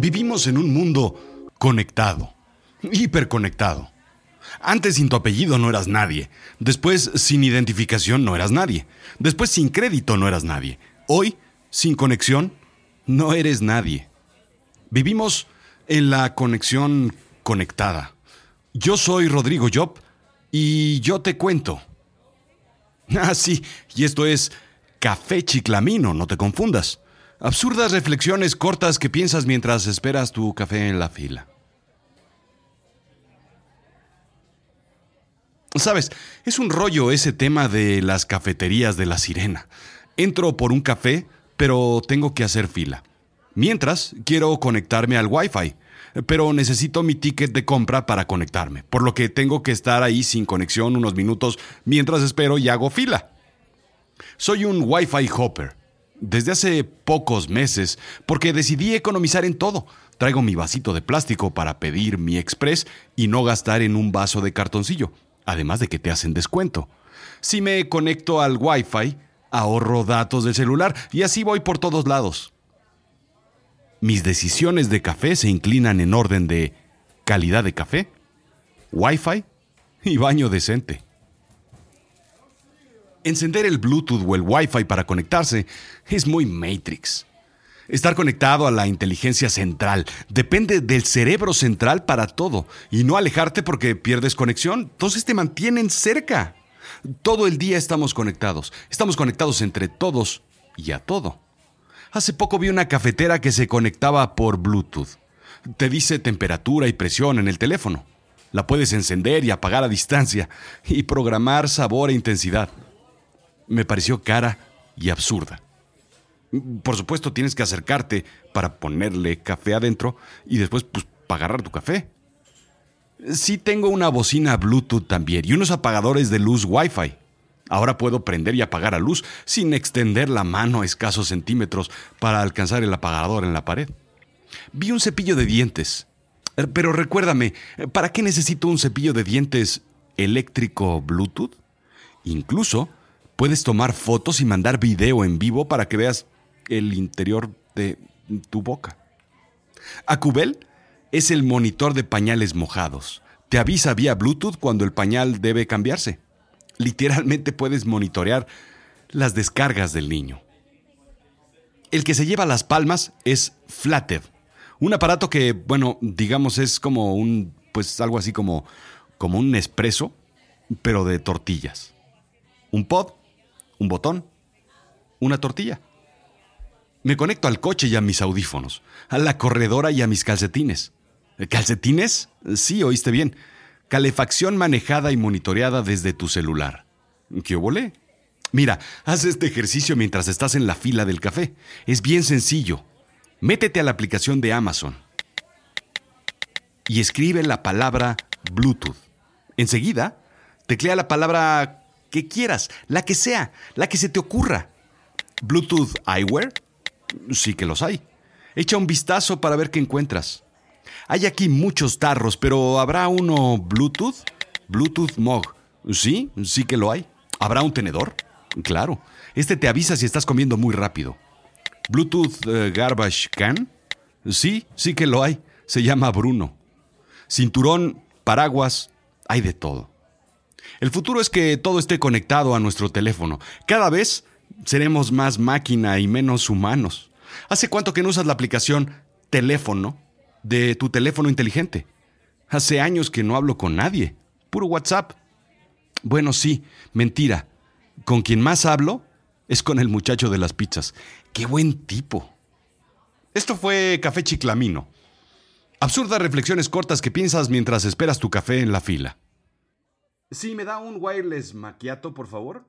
Vivimos en un mundo conectado, hiperconectado. Antes sin tu apellido no eras nadie. Después sin identificación no eras nadie. Después sin crédito no eras nadie. Hoy, sin conexión, no eres nadie. Vivimos en la conexión conectada. Yo soy Rodrigo Job y yo te cuento. Ah, sí, y esto es Café Chiclamino, no te confundas. Absurdas reflexiones cortas que piensas mientras esperas tu café en la fila. Sabes, es un rollo ese tema de las cafeterías de la sirena. Entro por un café, pero tengo que hacer fila. Mientras, quiero conectarme al Wi-Fi, pero necesito mi ticket de compra para conectarme, por lo que tengo que estar ahí sin conexión unos minutos mientras espero y hago fila. Soy un Wi-Fi hopper. Desde hace pocos meses, porque decidí economizar en todo. Traigo mi vasito de plástico para pedir mi express y no gastar en un vaso de cartoncillo, además de que te hacen descuento. Si me conecto al Wi-Fi, ahorro datos del celular y así voy por todos lados. Mis decisiones de café se inclinan en orden de calidad de café, Wi-Fi y baño decente. Encender el Bluetooth o el Wi-Fi para conectarse es muy Matrix. Estar conectado a la inteligencia central depende del cerebro central para todo y no alejarte porque pierdes conexión, entonces te mantienen cerca. Todo el día estamos conectados, estamos conectados entre todos y a todo. Hace poco vi una cafetera que se conectaba por Bluetooth. Te dice temperatura y presión en el teléfono. La puedes encender y apagar a distancia y programar sabor e intensidad. Me pareció cara y absurda. Por supuesto, tienes que acercarte para ponerle café adentro y después pues, para agarrar tu café. Sí tengo una bocina Bluetooth también y unos apagadores de luz Wi-Fi. Ahora puedo prender y apagar la luz sin extender la mano a escasos centímetros para alcanzar el apagador en la pared. Vi un cepillo de dientes. Eh, pero recuérdame, ¿para qué necesito un cepillo de dientes eléctrico Bluetooth? Incluso puedes tomar fotos y mandar video en vivo para que veas el interior de tu boca. Acubel es el monitor de pañales mojados. Te avisa vía Bluetooth cuando el pañal debe cambiarse literalmente puedes monitorear las descargas del niño. El que se lleva las palmas es Flathead, un aparato que, bueno, digamos es como un, pues algo así como, como un espresso, pero de tortillas. Un pod, un botón, una tortilla. Me conecto al coche y a mis audífonos, a la corredora y a mis calcetines. ¿Calcetines? Sí, oíste bien calefacción manejada y monitoreada desde tu celular. ¿Qué volé? Mira, haz este ejercicio mientras estás en la fila del café. Es bien sencillo. Métete a la aplicación de Amazon y escribe la palabra Bluetooth. Enseguida, teclea la palabra que quieras, la que sea, la que se te ocurra. ¿Bluetooth eyewear? Sí que los hay. Echa un vistazo para ver qué encuentras. Hay aquí muchos tarros, pero ¿habrá uno Bluetooth? Bluetooth Mog. Sí, sí que lo hay. ¿Habrá un tenedor? Claro. Este te avisa si estás comiendo muy rápido. Bluetooth eh, Garbage Can. Sí, sí que lo hay. Se llama Bruno. Cinturón, paraguas, hay de todo. El futuro es que todo esté conectado a nuestro teléfono. Cada vez seremos más máquina y menos humanos. ¿Hace cuánto que no usas la aplicación teléfono de tu teléfono inteligente. Hace años que no hablo con nadie. Puro WhatsApp. Bueno, sí, mentira. Con quien más hablo es con el muchacho de las pizzas. Qué buen tipo. Esto fue Café Chiclamino. Absurdas reflexiones cortas que piensas mientras esperas tu café en la fila. Sí, me da un wireless maquiato, por favor.